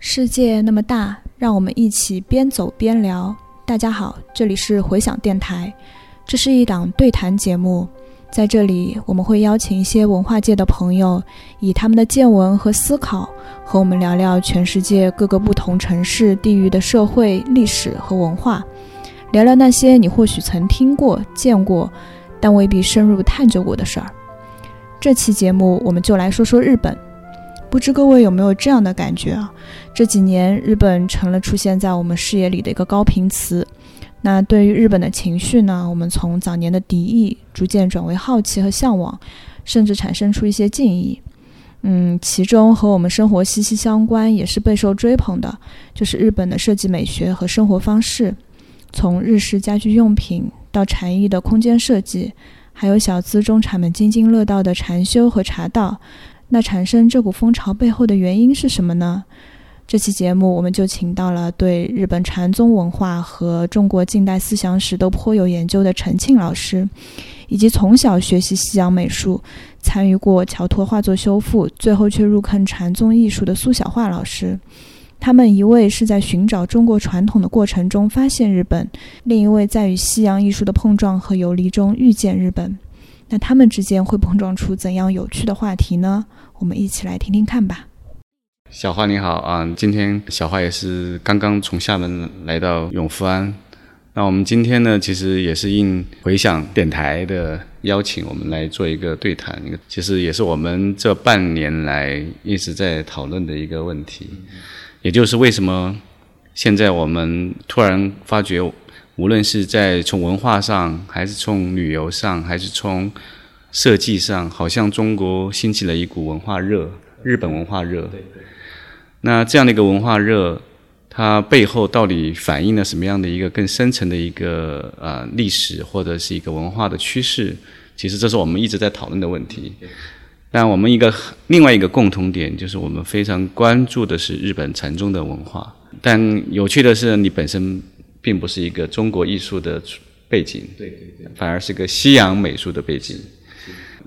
世界那么大，让我们一起边走边聊。大家好，这里是回响电台，这是一档对谈节目，在这里我们会邀请一些文化界的朋友，以他们的见闻和思考，和我们聊聊全世界各个不同城市、地域的社会、历史和文化，聊聊那些你或许曾听过、见过，但未必深入探究过的事儿。这期节目，我们就来说说日本。不知各位有没有这样的感觉啊？这几年，日本成了出现在我们视野里的一个高频词。那对于日本的情绪呢？我们从早年的敌意，逐渐转为好奇和向往，甚至产生出一些敬意。嗯，其中和我们生活息息相关，也是备受追捧的，就是日本的设计美学和生活方式。从日式家居用品到禅意的空间设计，还有小资中产们津津乐道的禅修和茶道。那产生这股风潮背后的原因是什么呢？这期节目我们就请到了对日本禅宗文化和中国近代思想史都颇有研究的陈庆老师，以及从小学习西洋美术、参与过乔托画作修复，最后却入坑禅宗艺术的苏小画老师。他们一位是在寻找中国传统的过程中发现日本，另一位在与西洋艺术的碰撞和游离中遇见日本。那他们之间会碰撞出怎样有趣的话题呢？我们一起来听听看吧。小花你好啊，今天小花也是刚刚从厦门来到永福安。那我们今天呢，其实也是应回响电台的邀请，我们来做一个对谈。其实也是我们这半年来一直在讨论的一个问题，也就是为什么现在我们突然发觉。无论是在从文化上，还是从旅游上，还是从设计上，好像中国兴起了一股文化热，日本文化热。那这样的一个文化热，它背后到底反映了什么样的一个更深层的一个呃历史，或者是一个文化的趋势？其实这是我们一直在讨论的问题。但我们一个另外一个共同点，就是我们非常关注的是日本禅宗的文化。但有趣的是，你本身。并不是一个中国艺术的背景，对对对，反而是个西洋美术的背景。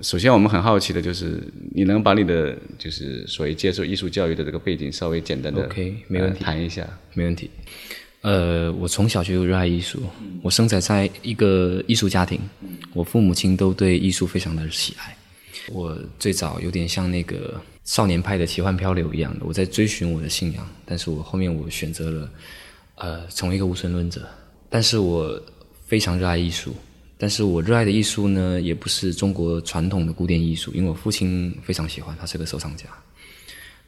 首先，我们很好奇的就是，你能把你的就是所谓接受艺术教育的这个背景稍微简单的 OK 没问题谈一下，没问题。呃，我从小就热爱艺术，我生长在一个艺术家庭，我父母亲都对艺术非常的喜爱。我最早有点像那个少年派的奇幻漂流一样的，我在追寻我的信仰，但是我后面我选择了。呃，成为一个无神论者，但是我非常热爱艺术，但是我热爱的艺术呢，也不是中国传统的古典艺术，因为我父亲非常喜欢，他是个收藏家，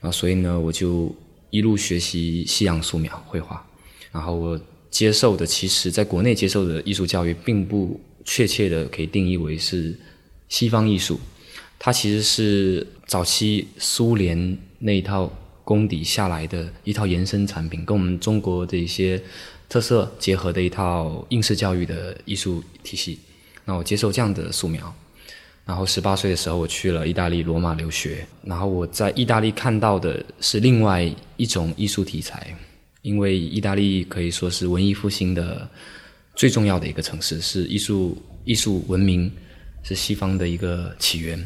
啊，所以呢，我就一路学习西洋素描绘画，然后我接受的，其实在国内接受的艺术教育，并不确切的可以定义为是西方艺术，它其实是早期苏联那一套。功底下来的一套延伸产品，跟我们中国的一些特色结合的一套应试教育的艺术体系。那我接受这样的素描，然后十八岁的时候我去了意大利罗马留学，然后我在意大利看到的是另外一种艺术题材，因为意大利可以说是文艺复兴的最重要的一个城市，是艺术艺术文明是西方的一个起源。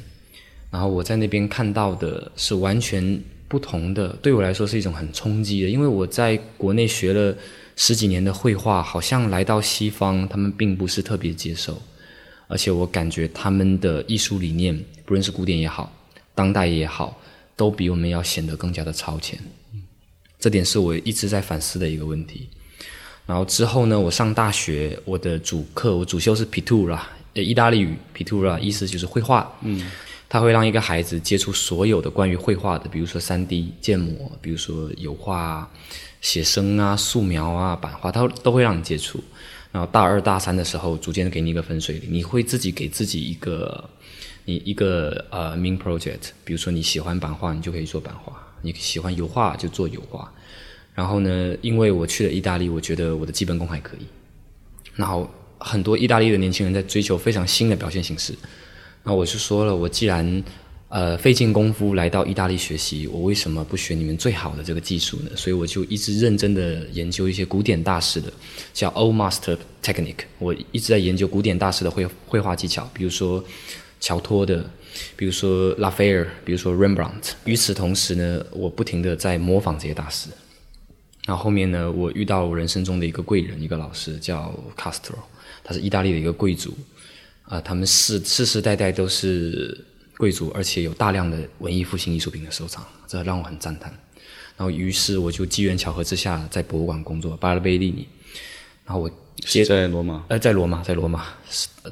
然后我在那边看到的是完全。不同的对我来说是一种很冲击的，因为我在国内学了十几年的绘画，好像来到西方，他们并不是特别接受，而且我感觉他们的艺术理念，不论是古典也好，当代也好，都比我们要显得更加的超前。这点是我一直在反思的一个问题。然后之后呢，我上大学，我的主课我主修是 pittura，呃，意大利语 pittura，意思就是绘画。嗯。它会让一个孩子接触所有的关于绘画的，比如说三 D 建模，比如说油画、写生啊、素描啊、版画，它都会让你接触。然后大二大三的时候，逐渐给你一个分水岭，你会自己给自己一个你一个呃 main project，比如说你喜欢版画，你就可以做版画；你喜欢油画就做油画。然后呢，因为我去了意大利，我觉得我的基本功还可以。然后很多意大利的年轻人在追求非常新的表现形式。那我就说了，我既然呃费尽功夫来到意大利学习，我为什么不学你们最好的这个技术呢？所以我就一直认真的研究一些古典大师的，叫 Old Master Technique。我一直在研究古典大师的绘绘画技巧，比如说乔托的，比如说拉斐尔，比如说 Rembrandt。与此同时呢，我不停的在模仿这些大师。然后后面呢，我遇到我人生中的一个贵人，一个老师叫 Castro，他是意大利的一个贵族，啊、他们世世世代代都是贵族，而且有大量的文艺复兴艺术品的收藏，这让我很赞叹。然后于是我就机缘巧合之下在博物馆工作，巴拉贝利尼，然后我接是在罗马。呃，在罗马，在罗马，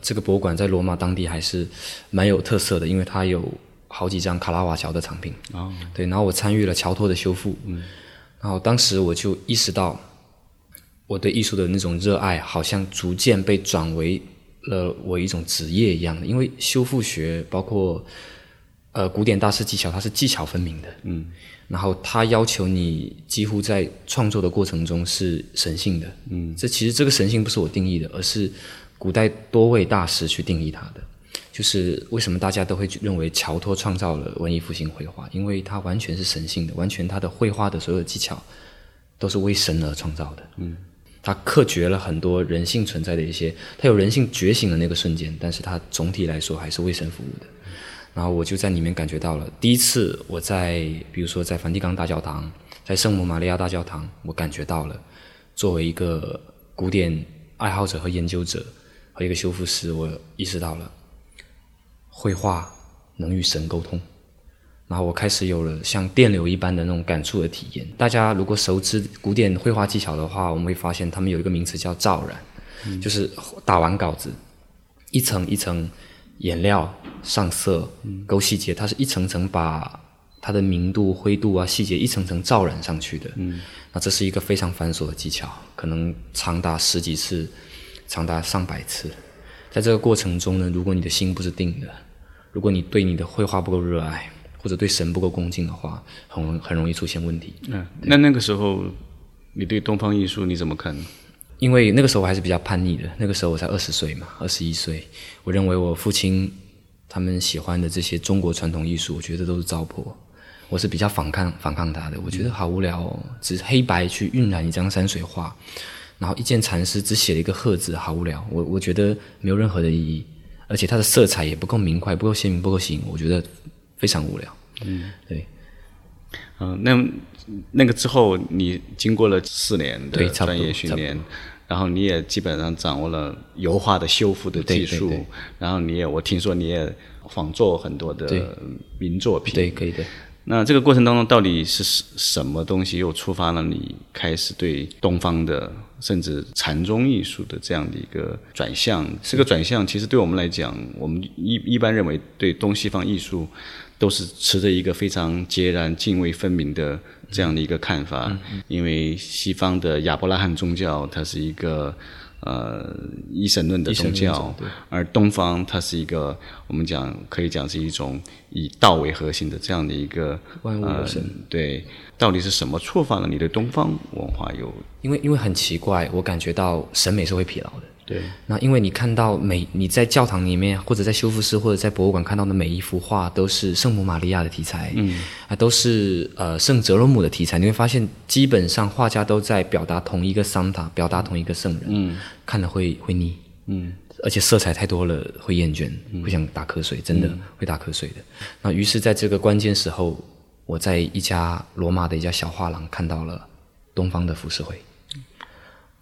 这个博物馆在罗马当地还是蛮有特色的，因为它有好几张卡拉瓦乔的藏品。哦，对，然后我参与了乔托的修复，嗯，然后当时我就意识到，我对艺术的那种热爱好像逐渐被转为了我一种职业一样的，因为修复学包括呃古典大师技巧，它是技巧分明的，嗯，然后它要求你几乎在创作的过程中是神性的，嗯，这其实这个神性不是我定义的，而是古代多位大师去定义它的。就是为什么大家都会认为乔托创造了文艺复兴绘画，因为它完全是神性的，完全他的绘画的所有技巧都是为神而创造的。嗯，他克绝了很多人性存在的一些，他有人性觉醒的那个瞬间，但是他总体来说还是为神服务的。然后我就在里面感觉到了，第一次我在比如说在梵蒂冈大教堂，在圣母玛利亚大教堂，我感觉到了，作为一个古典爱好者和研究者和一个修复师，我意识到了。绘画能与神沟通，然后我开始有了像电流一般的那种感触的体验。大家如果熟知古典绘画技巧的话，我们会发现他们有一个名词叫罩染，就是打完稿子，一层一层颜料上色、勾细节，它是一层层把它的明度、灰度啊、细节一层层罩染上去的。嗯，那这是一个非常繁琐的技巧，可能长达十几次，长达上百次。在这个过程中呢，如果你的心不是定的，如果你对你的绘画不够热爱，或者对神不够恭敬的话，很容很容易出现问题。嗯，那那个时候你对东方艺术你怎么看？因为那个时候我还是比较叛逆的，那个时候我才二十岁嘛，二十一岁，我认为我父亲他们喜欢的这些中国传统艺术，我觉得都是糟粕。我是比较反抗反抗他的，我觉得好无聊哦，只黑白去晕染一张山水画，然后一件禅师只写了一个鹤字，好无聊。我我觉得没有任何的意义，而且它的色彩也不够明快，不够鲜明，不够吸引我，我觉得非常无聊。嗯，对。嗯、那那个之后，你经过了四年的专业训练，然后你也基本上掌握了油画的修复的技术，对对对然后你也我听说你也仿作很多的名作品，对，可以的。那这个过程当中，到底是什什么东西又触发了你开始对东方的甚至禅宗艺术的这样的一个转向？这个转向其实对我们来讲，我们一一般认为对东西方艺术都是持着一个非常截然泾渭分明的这样的一个看法，因为西方的亚伯拉罕宗教它是一个。呃，一神论的宗教，而东方它是一个我们讲可以讲是一种以道为核心的这样的一个万物有神呃。对，到底是什么触发了你对东方文化有？因为因为很奇怪，我感觉到审美是会疲劳的。对，那因为你看到每你在教堂里面，或者在修复室，或者在博物馆看到的每一幅画，都是圣母玛利亚的题材，嗯，啊，都是呃圣哲罗姆的题材。你会发现，基本上画家都在表达同一个桑塔，表达同一个圣人，嗯，看了会会腻，嗯，而且色彩太多了会厌倦，会想打瞌睡，真的会打瞌睡的。那于是在这个关键时候，我在一家罗马的一家小画廊看到了东方的浮世绘。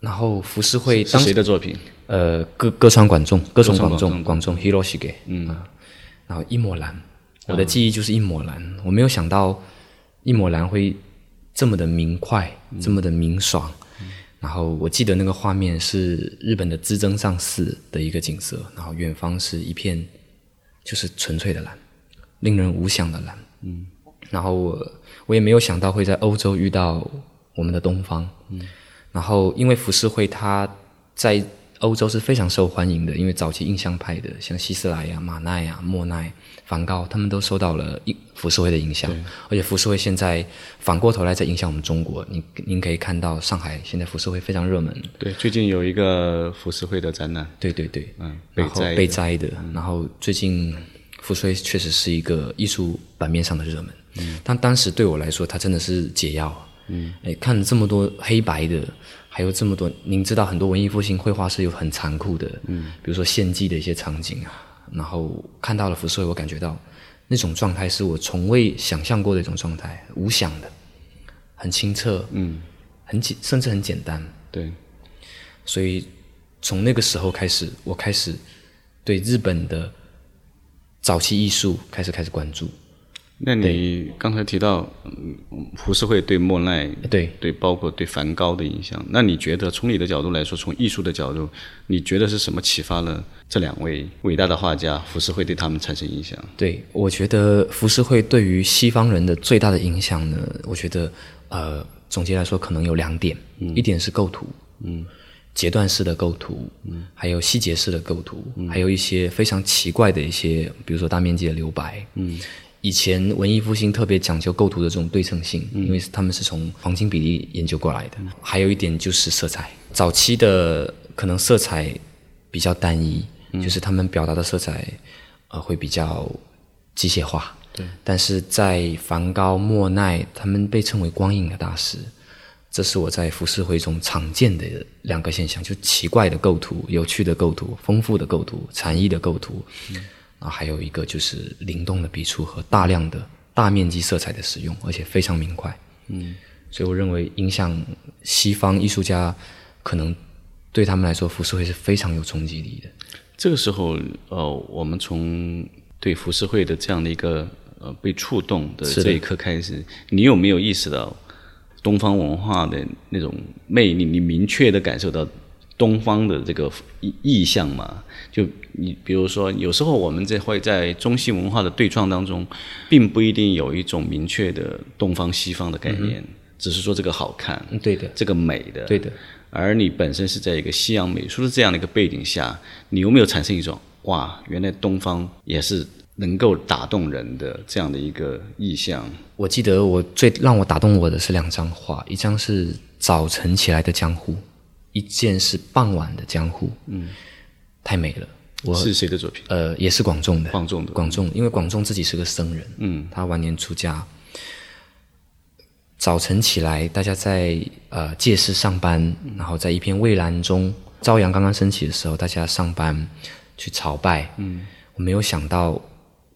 然后浮世绘是当谁的作品？呃，歌歌川广众，歌颂广歌颂众，广众 Hiroshige，嗯、啊，然后一抹蓝，我的记忆就是一抹蓝，我没有想到一抹蓝会这么的明快，这么的明爽。然后我记得那个画面是日本的资增上寺的一个景色，然后远方是一片就是纯粹的蓝，令人无想的蓝。嗯，然后我我也没有想到会在欧洲遇到我们的东方。嗯，然后因为浮世绘它在欧洲是非常受欢迎的，因为早期印象派的，像希斯莱呀、马奈呀、莫奈、梵高，他们都受到了印浮世绘的影响。而且浮世绘现在反过头来在影响我们中国。您您可以看到上海现在浮世绘非常热门。对，最近有一个浮世绘的展览，对对对，嗯，然后被摘被摘的。然后最近浮世绘确实是一个艺术版面上的热门，嗯，但当时对我来说，它真的是解药。嗯，哎，看了这么多黑白的，还有这么多，您知道很多文艺复兴绘画是有很残酷的，嗯，比如说献祭的一些场景啊，然后看到了浮世绘，我感觉到那种状态是我从未想象过的一种状态，无想的，很清澈，嗯，很很简，甚至很简单。对，所以从那个时候开始，我开始对日本的早期艺术开始开始关注。那你刚才提到，嗯，浮世绘对莫奈，对对，包括对梵高的影响。那你觉得，从你的角度来说，从艺术的角度，你觉得是什么启发了这两位伟大的画家？浮世绘对他们产生影响？对，我觉得浮世绘对于西方人的最大的影响呢，我觉得，呃，总结来说可能有两点，嗯一点是构图，嗯，截断式的构图，嗯，还有细节式的构图，还有一些非常奇怪的一些，比如说大面积的留白，嗯。以前文艺复兴特别讲究构图的这种对称性，因为他们是从黄金比例研究过来的。还有一点就是色彩，早期的可能色彩比较单一，就是他们表达的色彩呃会比较机械化。对，但是在梵高、莫奈，他们被称为光影的大师，这是我在浮世绘中常见的两个现象，就奇怪的构图、有趣的构图、丰富的构图、禅意的构图。啊，还有一个就是灵动的笔触和大量的大面积色彩的使用，而且非常明快。嗯，所以我认为影响西方艺术家，可能对他们来说，浮世绘是非常有冲击力的。这个时候，呃，我们从对浮世绘的这样的一个呃被触动的这一刻开始，你有没有意识到东方文化的那种魅力？你明确的感受到？东方的这个意意象嘛，就你比如说，有时候我们在会在中西文化的对撞当中，并不一定有一种明确的东方西方的概念，只是说这个好看，对的，这个美的，对的。而你本身是在一个西洋美术的这样的一个背景下，你有没有产生一种哇，原来东方也是能够打动人的这样的一个意象？我记得我最让我打动我的是两张画，一张是早晨起来的江湖。一件是傍晚的江湖，嗯，太美了。我是谁的作品？呃，也是广仲的。广仲的。广仲，因为广仲自己是个僧人，嗯，他晚年出家。早晨起来，大家在呃借室上班，然后在一片蔚蓝中，朝阳刚刚升起的时候，大家上班去朝拜。嗯，我没有想到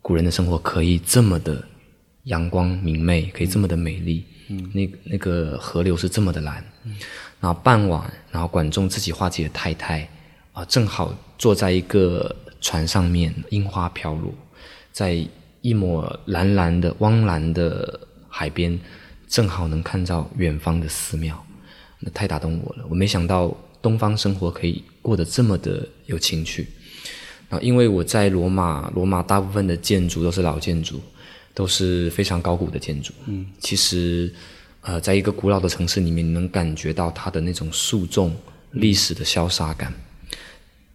古人的生活可以这么的阳光明媚，可以这么的美丽。嗯，那那个河流是这么的蓝。嗯。然后傍晚，然后管仲自己画自己的太太，啊，正好坐在一个船上面，樱花飘落，在一抹蓝蓝的汪蓝的海边，正好能看到远方的寺庙，那太打动我了。我没想到东方生活可以过得这么的有情趣。然后因为我在罗马，罗马大部分的建筑都是老建筑，都是非常高古的建筑。嗯，其实。呃，在一个古老的城市里面，你能感觉到它的那种肃重、历史的潇洒感。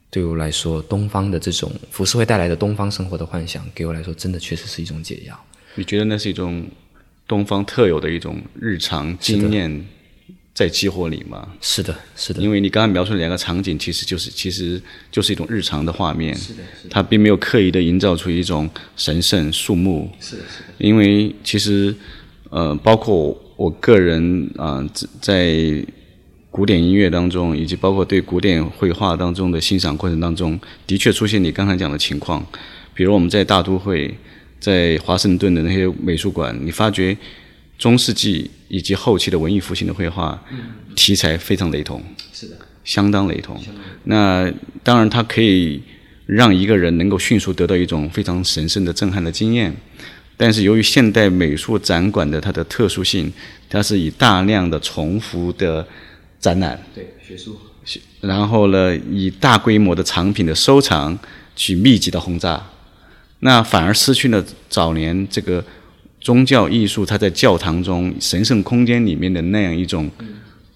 对我来说，东方的这种浮世绘带来的东方生活的幻想，给我来说，真的确实是一种解药。你觉得那是一种东方特有的一种日常经验在激活你吗？是的，是的。因为你刚刚描述的两个场景，其实就是其实就是一种日常的画面。是的，是的。它并没有刻意的营造出一种神圣肃穆。是的，是的。因为其实，呃，包括。我个人啊，在古典音乐当中，以及包括对古典绘画当中的欣赏过程当中，的确出现你刚才讲的情况。比如我们在大都会，在华盛顿的那些美术馆，你发觉中世纪以及后期的文艺复兴的绘画题材非常雷同，是的，相当雷同。那当然，它可以让一个人能够迅速得到一种非常神圣的震撼的经验。但是由于现代美术展馆的它的特殊性，它是以大量的重复的展览，对学术，然后呢，以大规模的藏品的收藏去密集的轰炸，那反而失去了早年这个宗教艺术它在教堂中神圣空间里面的那样一种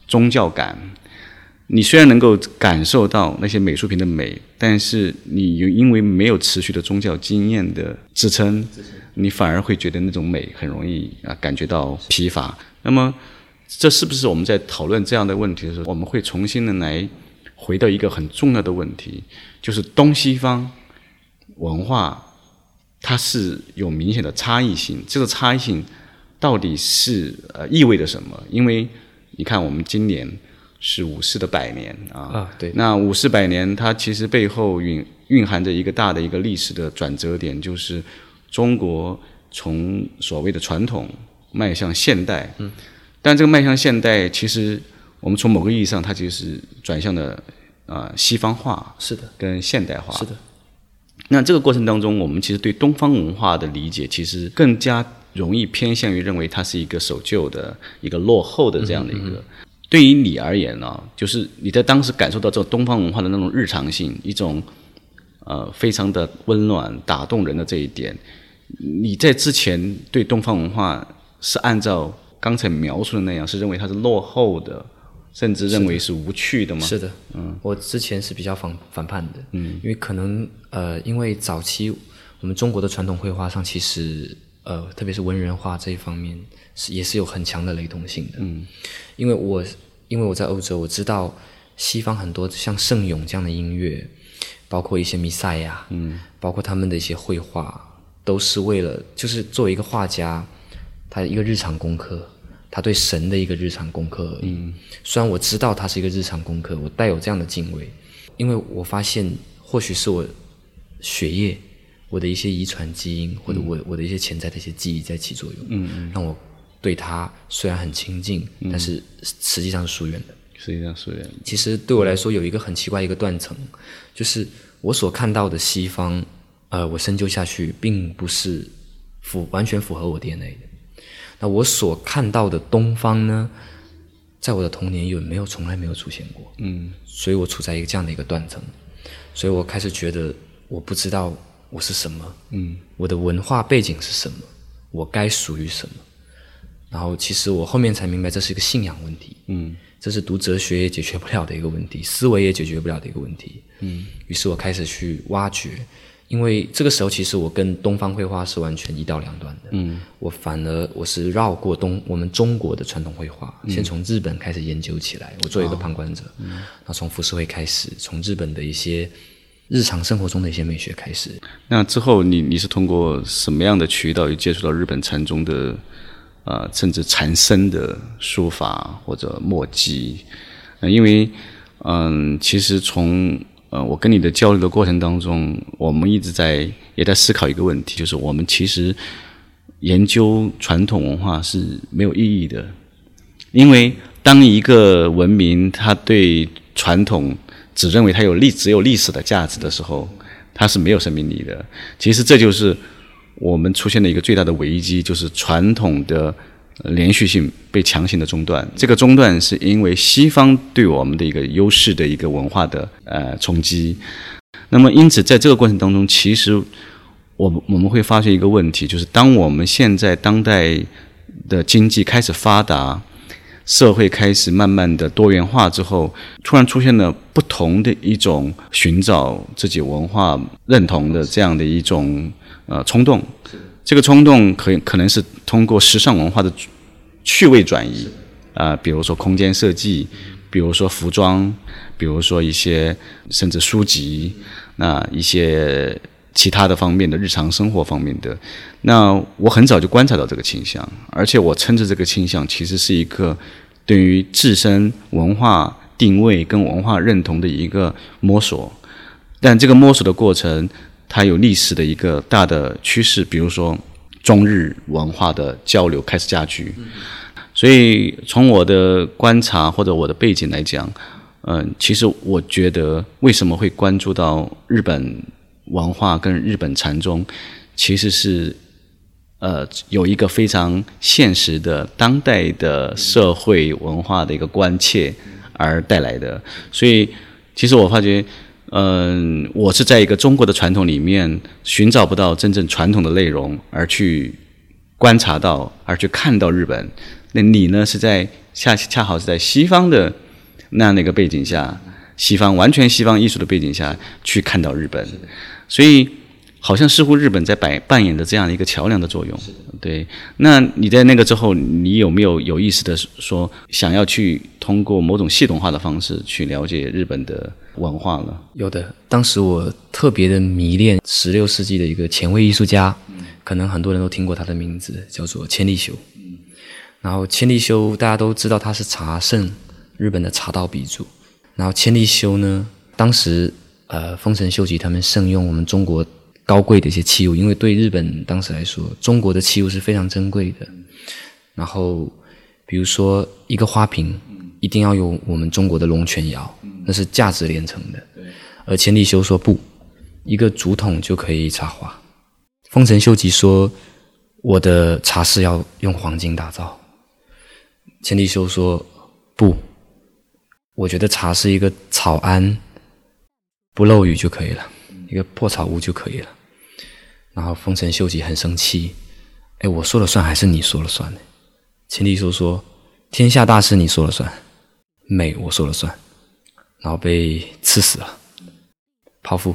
宗教感。你虽然能够感受到那些美术品的美，但是你又因为没有持续的宗教经验的支撑。你反而会觉得那种美很容易啊感觉到疲乏。那么，这是不是我们在讨论这样的问题的时候，我们会重新的来回到一个很重要的问题，就是东西方文化它是有明显的差异性。这个差异性到底是呃意味着什么？因为你看，我们今年是五四的百年啊，啊对，那五四百年它其实背后蕴蕴含着一个大的一个历史的转折点，就是。中国从所谓的传统迈向现代，嗯，但这个迈向现代，其实我们从某个意义上，它就是转向的啊、西方化是的，跟现代化。是的。那这个过程当中，我们其实对东方文化的理解，其实更加容易偏向于认为它是一个守旧的、一个落后的这样的一个。对于你而言呢、就是你在当时感受到这种东方文化的那种日常性，一种呃非常的温暖、打动人的这一点，你在之前对东方文化是按照刚才描述的那样，是认为它是落后的，甚至认为是无趣的吗？是的，嗯，我之前是比较反反叛的，嗯，因为可能呃，因为早期我们中国的传统绘画上，其实呃，特别是文人画这一方面是也是有很强的雷同性的，嗯，因为我因为我在欧洲，我知道西方很多像圣咏这样的音乐，包括一些弥赛亚，嗯，包括他们的一些绘画，都是为了就是作为一个画家，他一个日常功课。他对神的一个日常功课而已。嗯，虽然我知道它是一个日常功课，我带有这样的敬畏，因为我发现或许是我血液、我的一些遗传基因，或者我我的一些潜在的一些记忆在起作用，嗯，让我对他虽然很亲近，但是实际上是疏远的。实际上疏远其实对我来说有一个很奇怪一个断层，就是我所看到的西方，呃，我深究下去并不是符完全符合我 DNA 的。那我所看到的东方呢，在我的童年有没有从来没有出现过？嗯，所以我处在一个这样的一个断层，所以我开始觉得我不知道我是什么，嗯，我的文化背景是什么，我该属于什么。然后其实我后面才明白，这是一个信仰问题，嗯，这是读哲学也解决不了的一个问题，思维也解决不了的一个问题，嗯。于是我开始去挖掘。因为这个时候，其实我跟东方绘画是完全一刀两断的。嗯，我反而我是绕过东我们中国的传统绘画，先从日本开始研究起来。我做一个旁观者，嗯，然后从浮世绘开始，从日本的一些日常生活中的一些美学开始。那之后你，你是通过什么样的渠道又接触到日本禅宗的，呃，甚至禅僧的书法或者墨迹？呃、因为，嗯，其实从呃，我跟你的交流的过程当中，我们一直在也在思考一个问题，就是我们其实研究传统文化是没有意义的，因为当一个文明它对传统只认为它有历只有历史的价值的时候，它是没有生命力的。其实这就是我们出现的一个最大的危机，就是传统的。连续性被强行的中断，这个中断是因为西方对我们的一个优势的一个文化的呃冲击。那么，因此在这个过程当中，其实我们我们会发现一个问题，就是当我们现在当代的经济开始发达，社会开始慢慢的多元化之后，突然出现了不同的一种寻找自己文化认同的这样的一种呃冲动。这个冲动可可能是通过时尚文化的趣味转移啊、比如说空间设计，比如说服装，比如说一些甚至书籍，那一些其他的方面的日常生活方面的。那我很早就观察到这个倾向，而且我称之这个倾向其实是一个对于自身文化定位跟文化认同的一个摸索，但这个摸索的过程。它有历史的一个大的趋势，比如说中日文化的交流开始加剧，所以从我的观察或者我的背景来讲，嗯，其实我觉得为什么会关注到日本文化跟日本禅宗，其实是呃有一个非常现实的当代的社会文化的一个关切而带来的，所以其实我发觉。嗯，我是在一个中国的传统里面寻找不到真正传统的内容，而去观察到，而去看到日本。那你呢？是在恰恰好是在西方的那样的一个背景下，西方完全西方艺术的背景下去看到日本，所以好像似乎日本在扮扮演着这样一个桥梁的作用。对，那你在那个之后，你有没有有意识的说，想要去通过某种系统化的方式去了解日本的？文化呢，有的。当时我特别的迷恋十六世纪的一个前卫艺术家，可能很多人都听过他的名字，叫做千利休。然后千利休大家都知道他是茶圣，日本的茶道鼻祖。然后千利休呢，当时呃丰臣秀吉他们盛用我们中国高贵的一些器物，因为对日本当时来说，中国的器物是非常珍贵的。然后比如说一个花瓶，一定要有我们中国的龙泉窑，那是价值连城的。而千利休说不，一个竹筒就可以插花。丰臣秀吉说，我的茶室要用黄金打造。千利休说不，我觉得茶是一个草庵，不漏雨就可以了，一个破草屋就可以了。然后丰臣秀吉很生气，哎，我说了算还是你说了算呢？千利休说，天下大事你说了算，美我说了算，然后被刺死了。剖腹，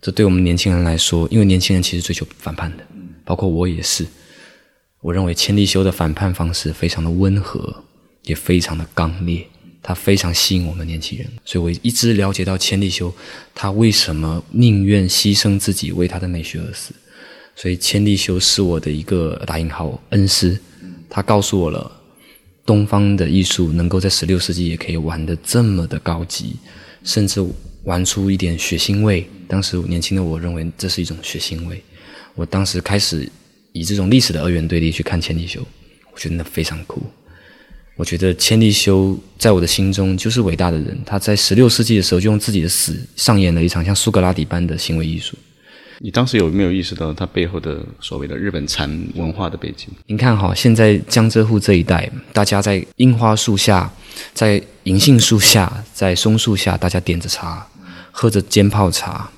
这对我们年轻人来说，因为年轻人其实追求反叛的，包括我也是。我认为千利休的反叛方式非常的温和，也非常的刚烈，他非常吸引我们年轻人。所以我一直了解到千利休他为什么宁愿牺牲自己为他的美学而死。所以千利休是我的一个打引号恩师，他告诉我了东方的艺术能够在十六世纪也可以玩的这么的高级，甚至。玩出一点血腥味，当时年轻的我认为这是一种血腥味。我当时开始以这种历史的二元对立去看千利休，我觉得那非常酷。我觉得千利休在我的心中就是伟大的人，他在十六世纪的时候就用自己的死上演了一场像苏格拉底般的行为艺术。你当时有没有意识到他背后的所谓的日本禅文化的背景？您看哈，现在江浙沪这一带，大家在樱花树下，在银杏树下，在松树下，大家点着茶。喝着煎泡茶，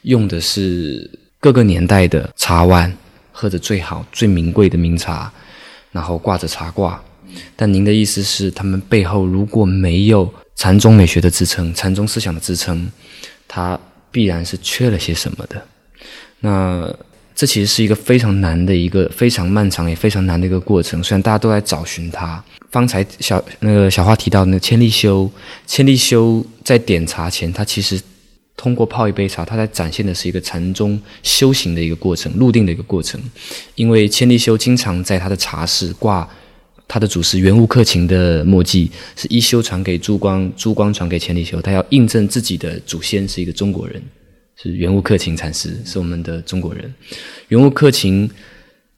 用的是各个年代的茶碗，喝着最好最名贵的名茶，然后挂着茶挂。但您的意思是，他们背后如果没有禅宗美学的支撑，禅宗思想的支撑，它必然是缺了些什么的。那这其实是一个非常难的一个非常漫长也非常难的一个过程。虽然大家都在找寻它，方才小那个小花提到那个千利休，千利休在点茶前，他其实。通过泡一杯茶，他在展现的是一个禅宗修行的一个过程，入定的一个过程。因为千利休经常在他的茶室挂他的祖师圆悟克勤的墨迹，是一休传给珠光，珠光传给千利休，他要印证自己的祖先是一个中国人，是圆悟克勤禅师，是我们的中国人。圆悟克勤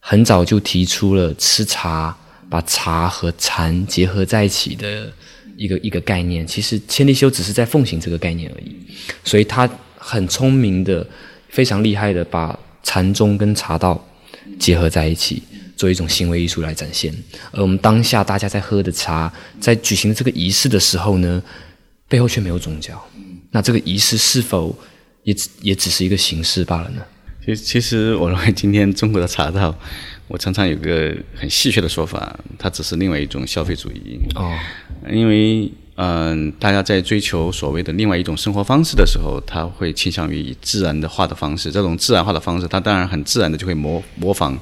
很早就提出了吃茶，把茶和禅结合在一起的。一个一个概念，其实千利休只是在奉行这个概念而已，所以他很聪明的、非常厉害的把禅宗跟茶道结合在一起，做一种行为艺术来展现。而我们当下大家在喝的茶，在举行这个仪式的时候呢，背后却没有宗教，那这个仪式是否也只也只是一个形式罢了呢？其实，其实我认为今天中国的茶道。我常常有个很戏谑的说法，它只是另外一种消费主义。哦，因为嗯，大家在追求所谓的另外一种生活方式的时候，他会倾向于以自然的化的方式。这种自然化的方式，它当然很自然的就会模模仿。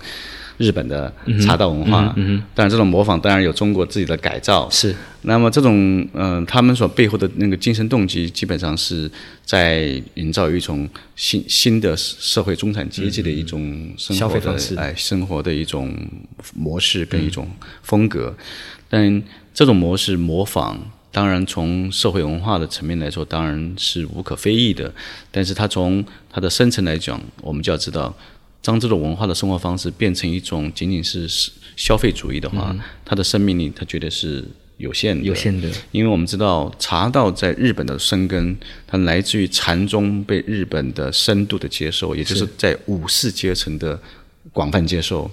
日本的茶道文化，嗯当然这种模仿当然有中国自己的改造。是，那么这种嗯，他们所背后的那个精神动机，基本上是在营造一种新新的社会中产阶级的一种消费方式，哎，生活的一种模式跟一种风格。但这种模式模仿，当然从社会文化的层面来说，当然是无可非议的。但是它从它的深层来讲，我们就要知道。当这种文化的生活方式变成一种仅仅是消费主义的话，它的生命力它绝对是有限的。有限的，因为我们知道茶道在日本的生根，它来自于禅宗被日本的深度的接受，也就是在武士阶层的广泛接受。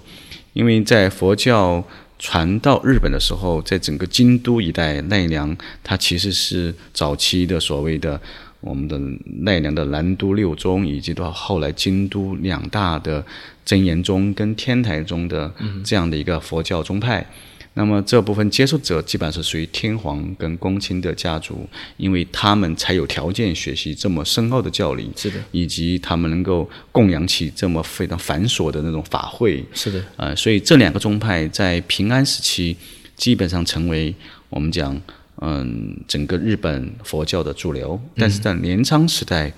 因为在佛教传到日本的时候，在整个京都一带奈良，它其实是早期的所谓的。我们的奈良的南都六宗，以及到后来京都两大的真言宗跟天台宗的这样的一个佛教宗派，那么这部分接受者基本上是属于天皇跟公卿的家族，因为他们才有条件学习这么深奥的教理，是的，以及他们能够供养起这么非常繁琐的那种法会，是的，呃，所以这两个宗派在平安时期基本上成为我们讲。嗯，整个日本佛教的主流，但是在镰仓时代，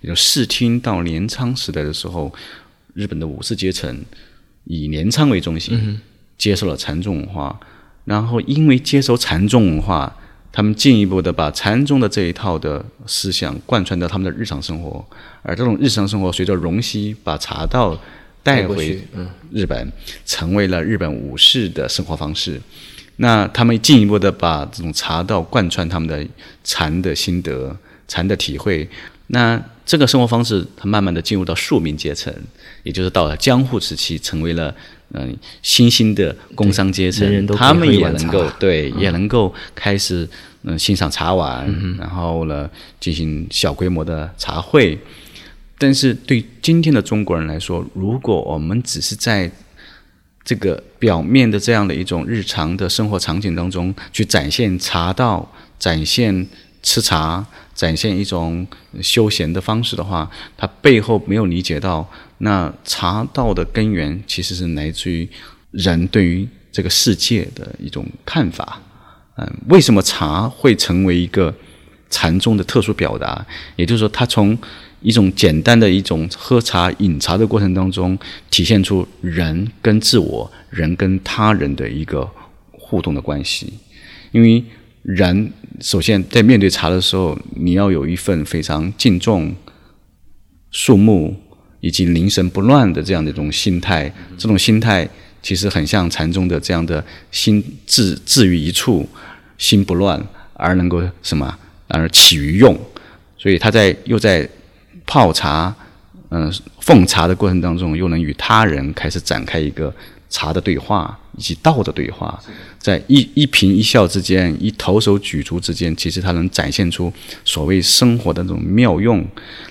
有视听到镰仓时代的时候，日本的武士阶层以镰仓为中心，接受了禅宗文化，然后因为接受禅宗文化，他们进一步的把禅宗的这一套的思想贯穿到他们的日常生活，而这种日常生活随着荣西把茶道带回日本，成为了日本武士的生活方式。那他们进一步的把这种茶道贯穿他们的禅的心得、禅的体会。那这个生活方式，它慢慢的进入到庶民阶层，也就是到了江户时期，成为了嗯新兴的工商阶层，他们也能够对，也能够开始嗯欣赏茶碗，然后呢进行小规模的茶会。但是对今天的中国人来说，如果我们只是在这个表面的这样的一种日常的生活场景当中去展现茶道，展现吃茶，展现一种休闲的方式的话，他背后没有理解到，那茶道的根源其实是来自于人对于这个世界的一种看法。嗯，为什么茶会成为一个禅宗的特殊表达？也就是说，他从一种简单的一种喝茶饮茶的过程当中，体现出人跟自我、人跟他人的一个互动的关系。因为人首先在面对茶的时候，你要有一份非常敬重、肃穆以及凝神不乱的这样的一种心态。这种心态其实很像禅宗的这样的心置置于一处，心不乱而能够什么而起于用。所以他在又在。泡茶，嗯，奉茶的过程当中，又能与他人开始展开一个茶的对话，以及道的对话，在一一颦一笑之间，一投手举足之间，其实它能展现出所谓生活的那种妙用。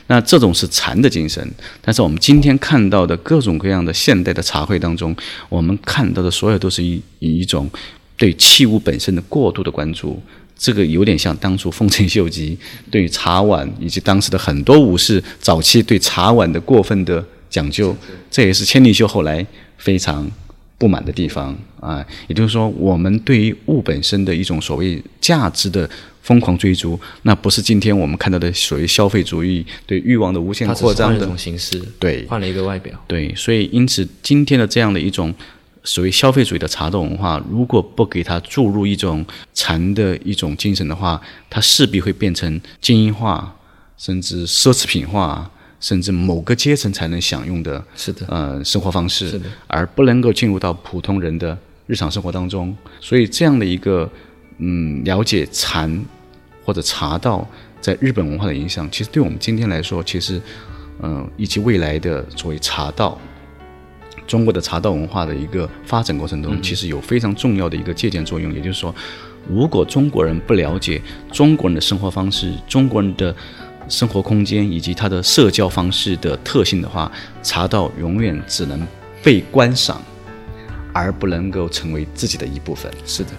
那这种是禅的精神。但是我们今天看到的各种各样的现代的茶会当中，我们看到的所有都是以以一种对器物本身的过度的关注。这个有点像当初丰臣秀吉对茶碗以及当时的很多武士早期对茶碗的过分的讲究，这也是千利休后来非常不满的地方啊。也就是说，我们对于物本身的一种所谓价值的疯狂追逐，那不是今天我们看到的所谓消费主义对欲望的无限扩张的一种形式。对，换了一个外表。对，所以因此今天的这样的一种。所谓消费主义的茶道文化，如果不给它注入一种禅的一种精神的话，它势必会变成精英化，甚至奢侈品化，甚至某个阶层才能享用的，是的，呃，生活方式，是的，而不能够进入到普通人的日常生活当中。所以，这样的一个嗯，了解禅或者茶道在日本文化的影响，其实对我们今天来说，其实嗯，以及未来的所谓茶道。中国的茶道文化的一个发展过程中，其实有非常重要的一个借鉴作用。也就是说，如果中国人不了解中国人的生活方式、中国人的生活空间以及他的社交方式的特性的话，茶道永远只能被观赏，而不能够成为自己的一部分。是的。